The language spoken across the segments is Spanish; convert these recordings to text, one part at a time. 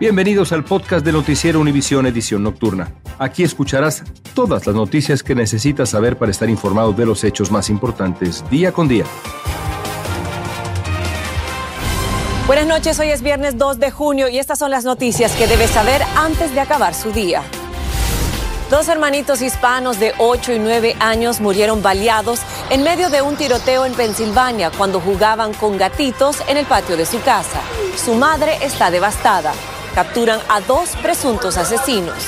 Bienvenidos al podcast de Noticiero Univisión Edición Nocturna. Aquí escucharás todas las noticias que necesitas saber para estar informado de los hechos más importantes día con día. Buenas noches, hoy es viernes 2 de junio y estas son las noticias que debes saber antes de acabar su día. Dos hermanitos hispanos de 8 y 9 años murieron baleados en medio de un tiroteo en Pensilvania cuando jugaban con gatitos en el patio de su casa. Su madre está devastada. Capturan a dos presuntos asesinos.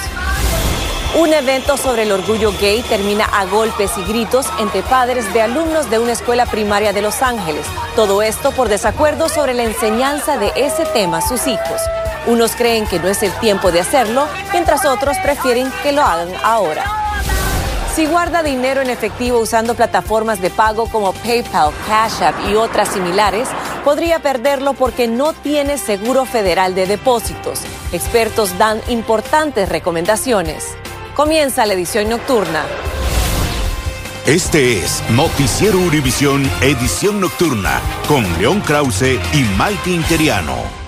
Un evento sobre el orgullo gay termina a golpes y gritos entre padres de alumnos de una escuela primaria de Los Ángeles. Todo esto por desacuerdo sobre la enseñanza de ese tema a sus hijos. Unos creen que no es el tiempo de hacerlo, mientras otros prefieren que lo hagan ahora. Si guarda dinero en efectivo usando plataformas de pago como PayPal, Cash App y otras similares, podría perderlo porque no tiene seguro federal de depósitos. Expertos dan importantes recomendaciones. Comienza la edición nocturna. Este es Noticiero Univisión Edición Nocturna con León Krause y Maite Interiano.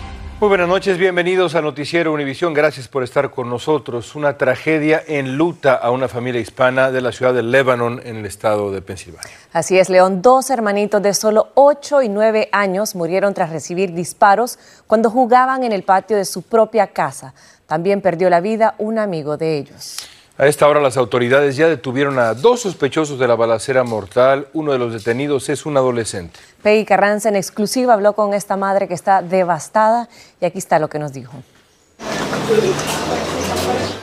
Muy buenas noches, bienvenidos a Noticiero Univisión. Gracias por estar con nosotros. Una tragedia enluta a una familia hispana de la ciudad de Lebanon en el estado de Pensilvania. Así es, León. Dos hermanitos de solo 8 y 9 años murieron tras recibir disparos cuando jugaban en el patio de su propia casa. También perdió la vida un amigo de ellos. A esta hora las autoridades ya detuvieron a dos sospechosos de la balacera mortal. Uno de los detenidos es un adolescente. Peggy Carranza en exclusiva habló con esta madre que está devastada y aquí está lo que nos dijo.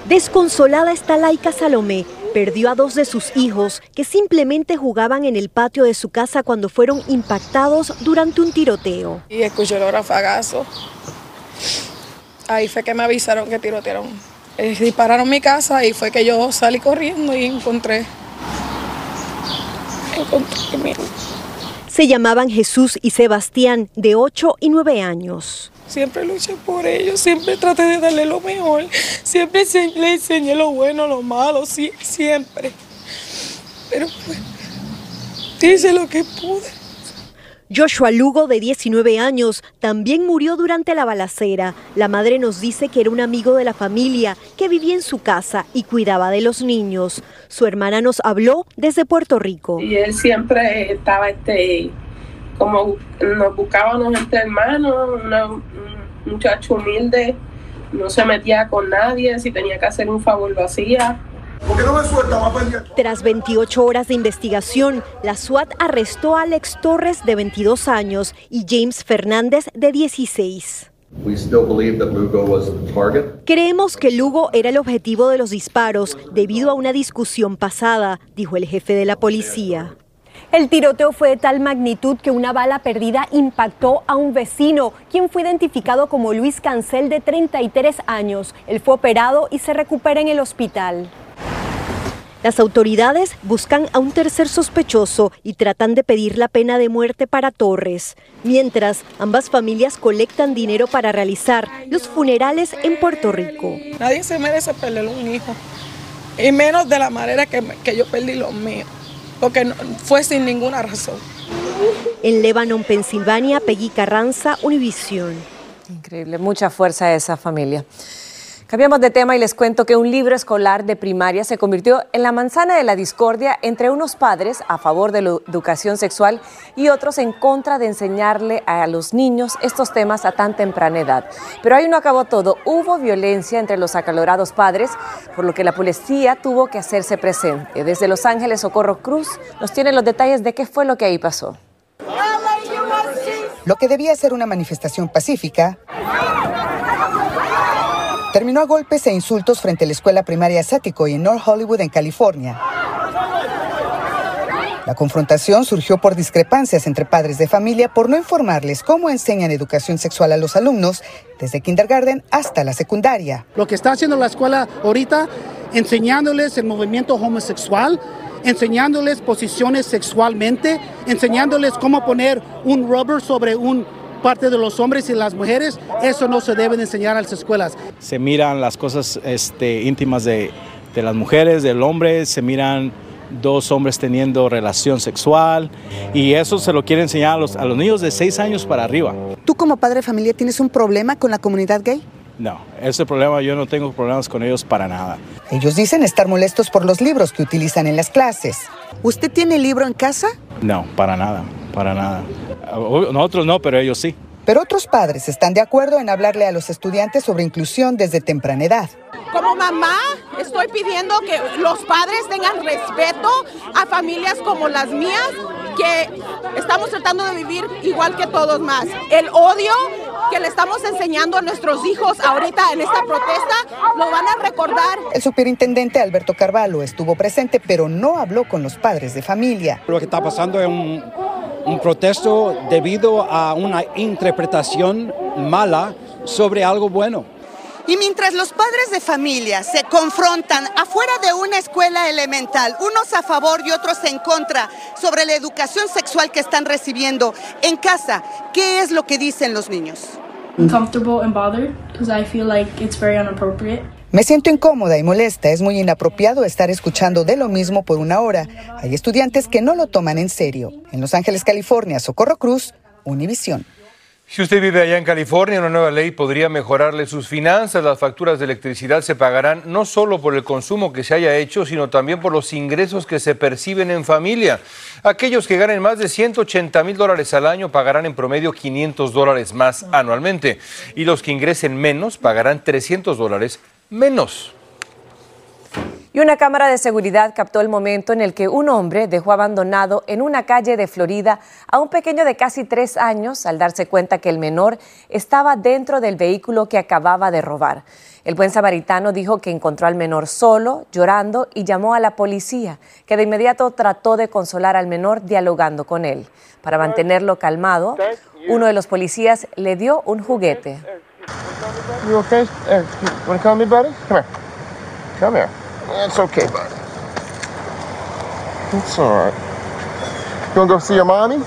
Desconsolada está Laika Salomé. Perdió a dos de sus hijos que simplemente jugaban en el patio de su casa cuando fueron impactados durante un tiroteo. y escuché el rafagazo. Ahí fue que me avisaron que tirotearon. Eh, dispararon mi casa y fue que yo salí corriendo y encontré. Encontré mi. Se llamaban Jesús y Sebastián, de 8 y 9 años. Siempre luché por ellos, siempre traté de darle lo mejor. Siempre le enseñé lo bueno, lo malo, sí, siempre. Pero pues, hice lo que pude. Joshua Lugo, de 19 años, también murió durante la balacera. La madre nos dice que era un amigo de la familia que vivía en su casa y cuidaba de los niños. Su hermana nos habló desde Puerto Rico. y él siempre estaba este como nos buscábamos entre hermanos un muchacho humilde no se metía con nadie si tenía que hacer un favor lo hacía Tras 28 horas de investigación, la SWAT arrestó a Alex Torres, de 22 años, y James Fernández, de 16. We still believe that Lugo was the target. Creemos que Lugo era el objetivo de los disparos debido a una discusión pasada, dijo el jefe de la policía. El tiroteo fue de tal magnitud que una bala perdida impactó a un vecino, quien fue identificado como Luis Cancel, de 33 años. Él fue operado y se recupera en el hospital. Las autoridades buscan a un tercer sospechoso y tratan de pedir la pena de muerte para Torres. Mientras, ambas familias colectan dinero para realizar los funerales en Puerto Rico. Nadie se merece perder un hijo. Y menos de la manera que, que yo perdí los míos. Porque no- fue sin ninguna razón. En Lebanon, Pensilvania, Peggy Carranza, Univisión. Increíble, mucha fuerza a esa familia. Cambiamos de tema y les cuento que un libro escolar de primaria se convirtió en la manzana de la discordia entre unos padres a favor de la educación sexual y otros en contra de enseñarle a los niños estos temas a tan temprana edad. Pero ahí no acabó todo. Hubo violencia entre los acalorados padres, por lo que la policía tuvo que hacerse presente. Desde Los Ángeles, Socorro Cruz nos tiene los detalles de qué fue lo que ahí pasó. Lo que debía ser una manifestación pacífica terminó a golpes e insultos frente a la escuela primaria Sático y en North Hollywood, en California. La confrontación surgió por discrepancias entre padres de familia por no informarles cómo enseñan educación sexual a los alumnos desde kindergarten hasta la secundaria. Lo que está haciendo la escuela ahorita, enseñándoles el movimiento homosexual, enseñándoles posiciones sexualmente, enseñándoles cómo poner un rubber sobre un parte de los hombres y las mujeres, eso no se debe enseñar a las escuelas. Se miran las cosas este, íntimas de, de las mujeres, del hombre, se miran dos hombres teniendo relación sexual y eso se lo quiere enseñar a los, a los niños de 6 años para arriba. ¿Tú como padre de familia tienes un problema con la comunidad gay? No, ese problema yo no tengo problemas con ellos para nada. Ellos dicen estar molestos por los libros que utilizan en las clases. ¿Usted tiene libro en casa? No, para nada, para nada. Nosotros no, pero ellos sí. Pero otros padres están de acuerdo en hablarle a los estudiantes sobre inclusión desde temprana edad. Como mamá, estoy pidiendo que los padres tengan respeto a familias como las mías, que estamos tratando de vivir igual que todos más. El odio que le estamos enseñando a nuestros hijos ahorita en esta protesta, lo van a recordar. El superintendente Alberto Carvalho estuvo presente, pero no habló con los padres de familia. Lo que está pasando es un, un protesto debido a una interpretación mala sobre algo bueno. Y mientras los padres de familia se confrontan afuera de una escuela elemental, unos a favor y otros en contra, sobre la educación sexual que están recibiendo en casa, ¿qué es lo que dicen los niños? Me siento incómoda y molesta. Es muy inapropiado estar escuchando de lo mismo por una hora. Hay estudiantes que no lo toman en serio. En Los Ángeles, California, Socorro Cruz, Univisión. Si usted vive allá en California, una nueva ley podría mejorarle sus finanzas. Las facturas de electricidad se pagarán no solo por el consumo que se haya hecho, sino también por los ingresos que se perciben en familia. Aquellos que ganen más de 180 mil dólares al año pagarán en promedio 500 dólares más anualmente. Y los que ingresen menos pagarán 300 dólares menos. Y una cámara de seguridad captó el momento en el que un hombre dejó abandonado en una calle de Florida a un pequeño de casi tres años al darse cuenta que el menor estaba dentro del vehículo que acababa de robar. El buen samaritano dijo que encontró al menor solo, llorando y llamó a la policía, que de inmediato trató de consolar al menor dialogando con él. Para mantenerlo calmado, uno de los policías le dio un juguete. You okay? Uh, wanna call me, buddy? Come here. Come here. It's okay, buddy. It's all right. You wanna go see your mommy?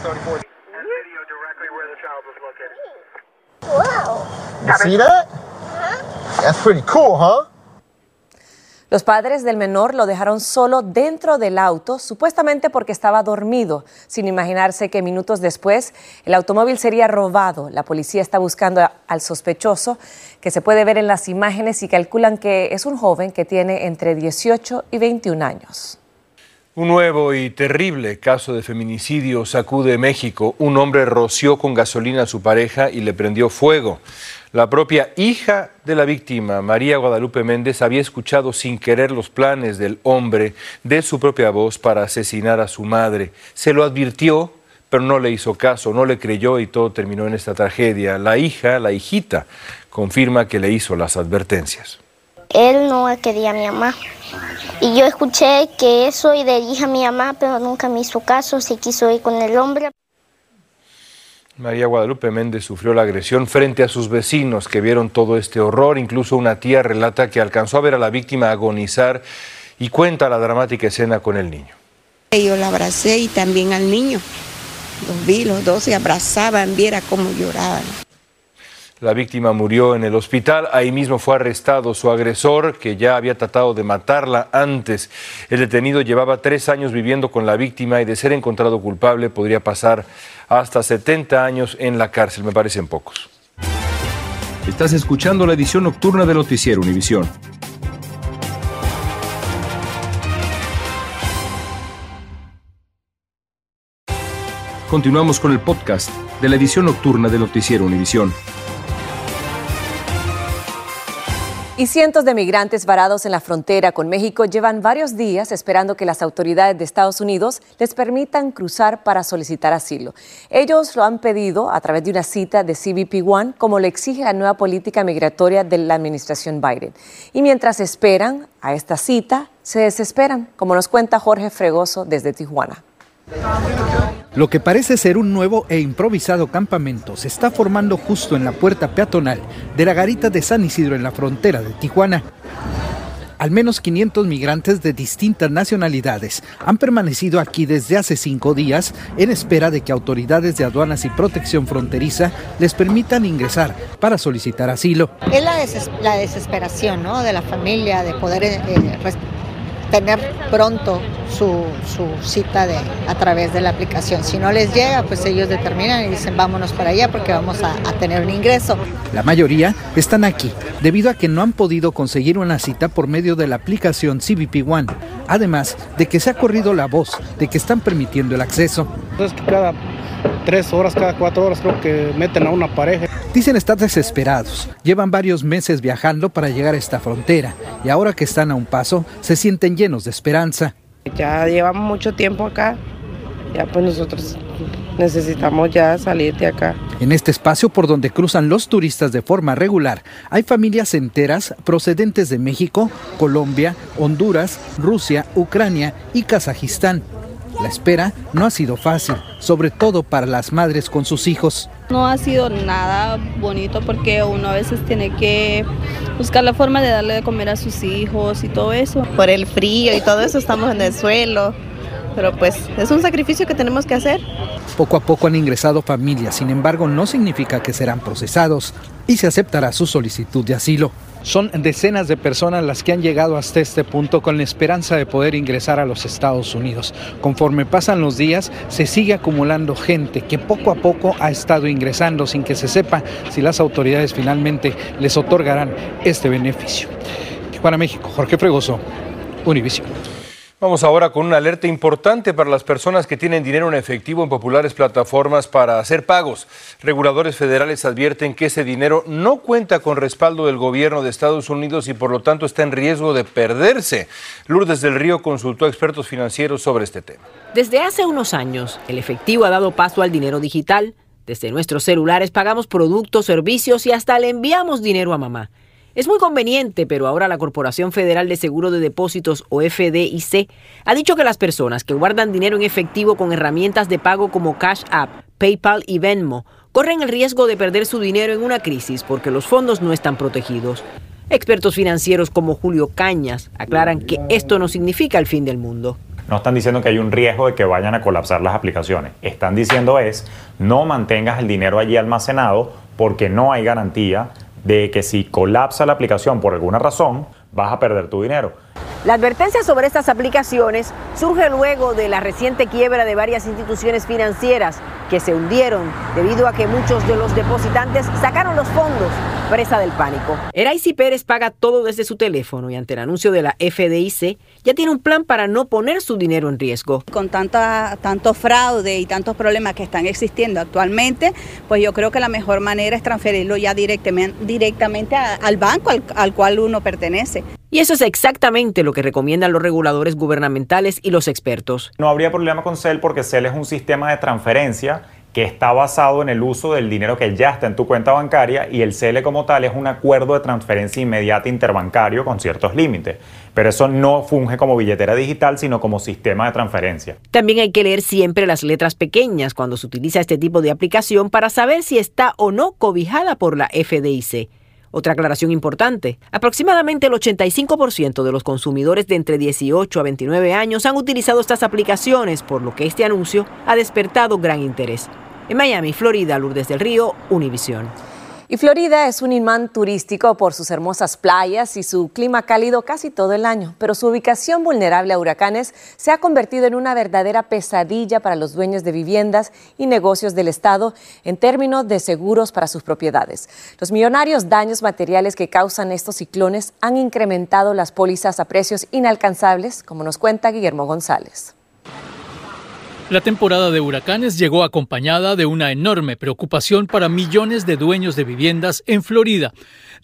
Wow. You see that? That's pretty cool, huh? Los padres del menor lo dejaron solo dentro del auto, supuestamente porque estaba dormido, sin imaginarse que minutos después el automóvil sería robado. La policía está buscando al sospechoso, que se puede ver en las imágenes y calculan que es un joven que tiene entre 18 y 21 años. Un nuevo y terrible caso de feminicidio sacude México. Un hombre roció con gasolina a su pareja y le prendió fuego. La propia hija de la víctima, María Guadalupe Méndez, había escuchado sin querer los planes del hombre de su propia voz para asesinar a su madre. Se lo advirtió, pero no le hizo caso, no le creyó y todo terminó en esta tragedia. La hija, la hijita, confirma que le hizo las advertencias. Él no quería a mi mamá. Y yo escuché que eso y le dije a mi mamá, pero nunca me hizo caso, se quiso ir con el hombre. María Guadalupe Méndez sufrió la agresión frente a sus vecinos que vieron todo este horror. Incluso una tía relata que alcanzó a ver a la víctima agonizar y cuenta la dramática escena con el niño. Yo la abracé y también al niño. Los vi, los dos se abrazaban, viera cómo lloraban. La víctima murió en el hospital. Ahí mismo fue arrestado su agresor, que ya había tratado de matarla antes. El detenido llevaba tres años viviendo con la víctima y de ser encontrado culpable podría pasar hasta 70 años en la cárcel. Me parecen pocos. Estás escuchando la edición nocturna de Noticiero Univisión. Continuamos con el podcast de la edición nocturna de Noticiero Univisión. Y cientos de migrantes varados en la frontera con México llevan varios días esperando que las autoridades de Estados Unidos les permitan cruzar para solicitar asilo. Ellos lo han pedido a través de una cita de CBP One, como le exige la nueva política migratoria de la administración Biden. Y mientras esperan a esta cita, se desesperan, como nos cuenta Jorge Fregoso desde Tijuana. Lo que parece ser un nuevo e improvisado campamento se está formando justo en la puerta peatonal de la garita de San Isidro en la frontera de Tijuana. Al menos 500 migrantes de distintas nacionalidades han permanecido aquí desde hace cinco días en espera de que autoridades de aduanas y protección fronteriza les permitan ingresar para solicitar asilo. Es la, desesperación ¿no? de la familia de poder eh, eh, tener pronto su, cita de, a través de la aplicación. Si no les llega, pues ellos determinan y dicen vámonos para allá porque vamos a, a tener un ingreso. La mayoría están aquí debido a que no han podido conseguir una cita por medio de la aplicación CBP One, además de que se ha corrido la voz de que están permitiendo el acceso. Entonces cada tres horas, cada cuatro horas creo que meten a una pareja. Dicen estar desesperados. Llevan varios meses viajando para llegar a esta frontera y ahora que están a un paso, se sienten llenos de esperanza. Ya llevamos mucho tiempo acá. Ya pues nosotros necesitamos ya salir de acá. En este espacio por donde cruzan los turistas de forma regular, hay familias enteras procedentes de México, Colombia, Honduras, Rusia, Ucrania y Kazajistán. La espera no ha sido fácil, sobre todo para las madres con sus hijos. No ha sido nada bonito porque uno a veces tiene que buscar la forma de darle de comer a sus hijos y todo eso. Por el frío y todo eso estamos en el suelo, pero pues es un sacrificio que tenemos que hacer. Poco a poco han ingresado familias, sin embargo no significa que serán procesados y se aceptará su solicitud de asilo. Son decenas de personas las que han llegado hasta este punto con la esperanza de poder ingresar a los Estados Unidos. Conforme pasan los días, se sigue acumulando gente que poco a poco ha estado ingresando sin que se sepa si las autoridades finalmente les otorgarán este beneficio. Para México, Jorge Fregoso, Univision. Vamos ahora con una alerta importante para las personas que tienen dinero en efectivo en populares plataformas para hacer pagos. Reguladores federales advierten que ese dinero no cuenta con respaldo del gobierno de Estados Unidos y por lo tanto está en riesgo de perderse. Lourdes del Río consultó a expertos financieros sobre este tema. Desde hace unos años, el efectivo ha dado paso al dinero digital. Desde nuestros celulares pagamos productos, servicios y hasta le enviamos dinero a mamá. Es muy conveniente, pero ahora la Corporación Federal de Seguro de Depósitos o FDIC ha dicho que las personas que guardan dinero en efectivo con herramientas de pago como Cash App, PayPal y Venmo corren el riesgo de perder su dinero en una crisis porque los fondos no están protegidos. Expertos financieros como Julio Cañas aclaran que esto no significa el fin del mundo. No están diciendo que hay un riesgo de que vayan a colapsar las aplicaciones. Están diciendo es no mantengas el dinero allí almacenado porque no hay garantía de que si colapsa la aplicación por alguna razón, vas a perder tu dinero. La advertencia sobre estas aplicaciones surge luego de la reciente quiebra de varias instituciones financieras que se hundieron debido a que muchos de los depositantes sacaron los fondos presa del pánico. Eraisi Pérez paga todo desde su teléfono y ante el anuncio de la FDIC ya tiene un plan para no poner su dinero en riesgo. Con tanta, tanto fraude y tantos problemas que están existiendo actualmente, pues yo creo que la mejor manera es transferirlo ya directamente, directamente al banco al, al cual uno pertenece. Y eso es exactamente lo que recomiendan los reguladores gubernamentales y los expertos. No habría problema con CEL porque CEL es un sistema de transferencia que está basado en el uso del dinero que ya está en tu cuenta bancaria y el CEL como tal es un acuerdo de transferencia inmediata interbancario con ciertos límites. Pero eso no funge como billetera digital, sino como sistema de transferencia. También hay que leer siempre las letras pequeñas cuando se utiliza este tipo de aplicación para saber si está o no cobijada por la FDIC. Otra aclaración importante, aproximadamente el 85% de los consumidores de entre 18 a 29 años han utilizado estas aplicaciones, por lo que este anuncio ha despertado gran interés. En Miami, Florida, Lourdes del Río, Univisión. Y Florida es un imán turístico por sus hermosas playas y su clima cálido casi todo el año, pero su ubicación vulnerable a huracanes se ha convertido en una verdadera pesadilla para los dueños de viviendas y negocios del Estado en términos de seguros para sus propiedades. Los millonarios daños materiales que causan estos ciclones han incrementado las pólizas a precios inalcanzables, como nos cuenta Guillermo González. La temporada de huracanes llegó acompañada de una enorme preocupación para millones de dueños de viviendas en Florida,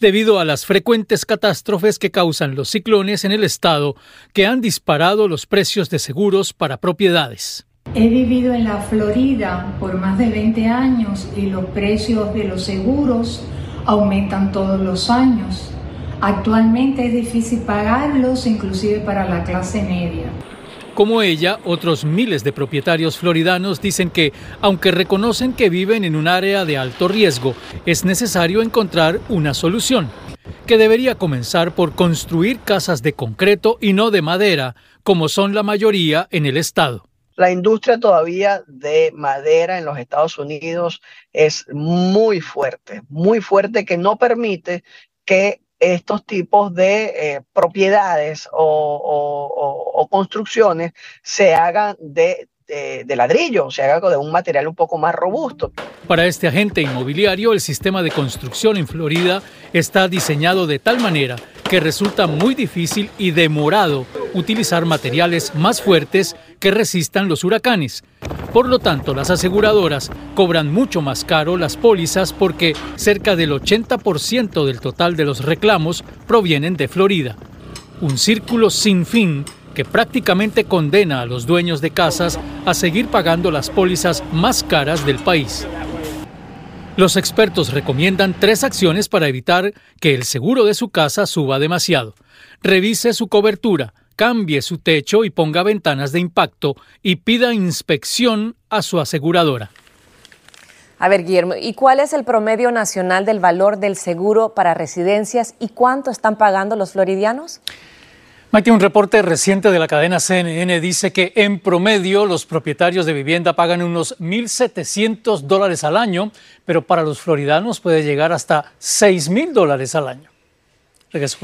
debido a las frecuentes catástrofes que causan los ciclones en el estado, que han disparado los precios de seguros para propiedades. He vivido en la Florida por más de 20 años y los precios de los seguros aumentan todos los años. Actualmente es difícil pagarlos, inclusive para la clase media. Como ella, otros miles de propietarios floridanos dicen que, aunque reconocen que viven en un área de alto riesgo, es necesario encontrar una solución, que debería comenzar por construir casas de concreto y no de madera, como son la mayoría en el estado. La industria todavía de madera en los Estados Unidos es muy fuerte, muy fuerte que no permite que estos tipos de eh, propiedades o, construcciones se hagan de, de, ladrillo, se hagan de un material un poco más robusto. Para este agente inmobiliario, el sistema de construcción en Florida está diseñado de tal manera que resulta muy difícil y demorado utilizar materiales más fuertes que resistan los huracanes. Por lo tanto, las aseguradoras cobran mucho más caro las pólizas porque cerca del 80% del total de los reclamos provienen de Florida. Un círculo sin fin que prácticamente condena a los dueños de casas a seguir pagando las pólizas más caras del país. Los expertos recomiendan tres acciones para evitar que el seguro de su casa suba demasiado. Revise su cobertura, cambie su techo y ponga ventanas de impacto y pida inspección a su aseguradora. A ver, Guillermo, ¿y cuál es el promedio nacional del valor del seguro para residencias y cuánto están pagando los floridianos? Mike, un reporte reciente de la cadena CNN dice que en promedio los propietarios de vivienda pagan unos 1.700 dólares al año, pero para los floridanos puede llegar hasta 6.000 dólares al año.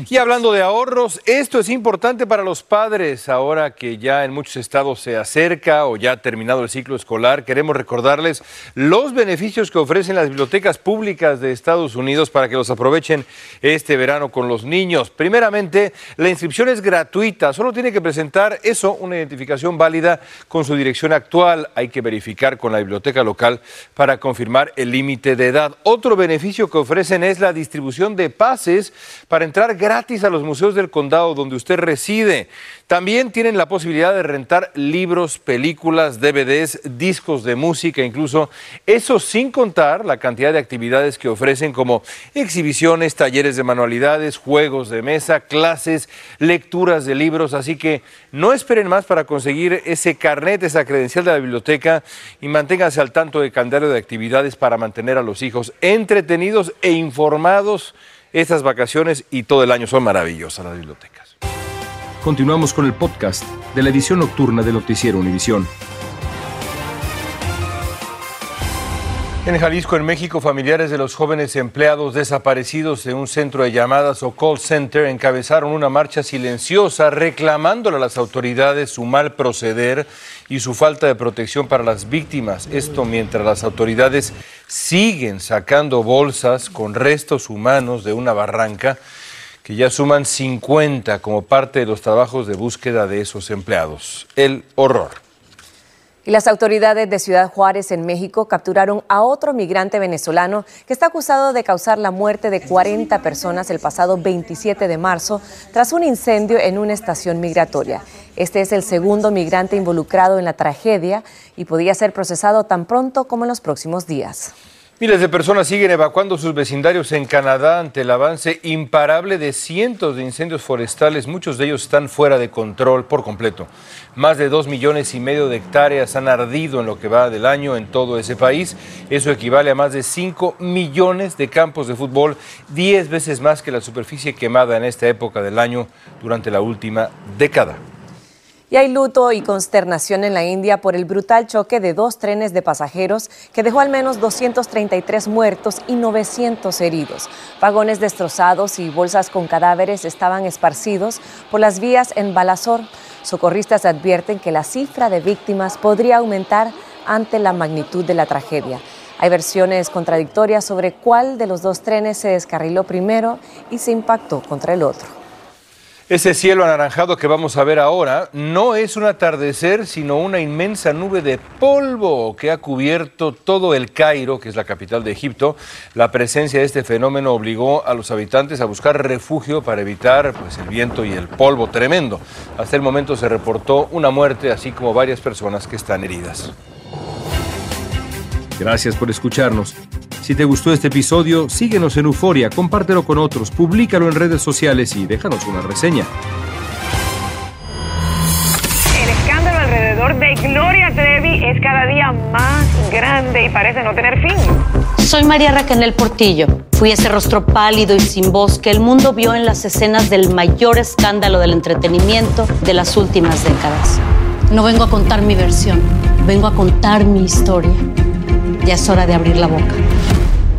Y hablando de ahorros, esto es importante para los padres ahora que ya en muchos estados se acerca o ya ha terminado el ciclo escolar. Queremos recordarles los beneficios que ofrecen las bibliotecas públicas de Estados Unidos para que los aprovechen este verano con los niños. Primeramente, la inscripción es gratuita, solo tiene que presentar eso, una identificación válida con su dirección actual. Hay que verificar con la biblioteca local para confirmar el límite de edad. Otro beneficio que ofrecen es la distribución de pases para entrar gratis a los museos del condado donde usted reside. También tienen la posibilidad de rentar libros, películas, DVDs, discos de música, incluso eso sin contar la cantidad de actividades que ofrecen como exhibiciones, talleres de manualidades, juegos de mesa, clases, lecturas de libros. Así que no esperen más para conseguir ese carnet, esa credencial de la biblioteca y manténganse al tanto de calendario de actividades para mantener a los hijos entretenidos e informados estas vacaciones y todo el año son maravillosas las bibliotecas. Continuamos con el podcast de la edición nocturna de Noticiero Univisión. En Jalisco, en México, familiares de los jóvenes empleados desaparecidos de un centro de llamadas o call center encabezaron una marcha silenciosa reclamándole a las autoridades su mal proceder y su falta de protección para las víctimas. Esto mientras las autoridades siguen sacando bolsas con restos humanos de una barranca que ya suman 50 como parte de los trabajos de búsqueda de esos empleados. El horror. Y las autoridades de Ciudad Juárez, en México, capturaron a otro migrante venezolano que está acusado de causar la muerte de 40 personas el pasado 27 de marzo tras un incendio en una estación migratoria. Este es el segundo migrante involucrado en la tragedia y podría ser procesado tan pronto como en los próximos días. Miles de personas siguen evacuando sus vecindarios en Canadá ante el avance imparable de cientos de incendios forestales. Muchos de ellos están fuera de control por completo. Más de dos millones y medio de hectáreas han ardido en lo que va del año en todo ese país. Eso equivale a más de cinco millones de campos de fútbol, diez veces más que la superficie quemada en esta época del año durante la última década. Y hay luto y consternación en la India por el brutal choque de dos trenes de pasajeros que dejó al menos 233 muertos y 900 heridos. Vagones destrozados y bolsas con cadáveres estaban esparcidos por las vías en Balasor. Socorristas advierten que la cifra de víctimas podría aumentar ante la magnitud de la tragedia. Hay versiones contradictorias sobre cuál de los dos trenes se descarriló primero y se impactó contra el otro. Ese cielo anaranjado que vamos a ver ahora no es un atardecer, sino una inmensa nube de polvo que ha cubierto todo el Cairo, que es la capital de Egipto. La presencia de este fenómeno obligó a los habitantes a buscar refugio para evitar pues, el viento y el polvo tremendo. Hasta el momento se reportó una muerte, así como varias personas que están heridas. Gracias por escucharnos. Si te gustó este episodio, síguenos en Euforia, compártelo con otros, públicalo en redes sociales y déjanos una reseña. día más grande y parece no tener fin. Soy María Raquel Portillo. Fui ese rostro pálido y sin voz que el mundo vio en las escenas del mayor escándalo del entretenimiento de las últimas décadas. No vengo a contar mi versión, vengo a contar mi historia. Ya es hora de abrir la boca.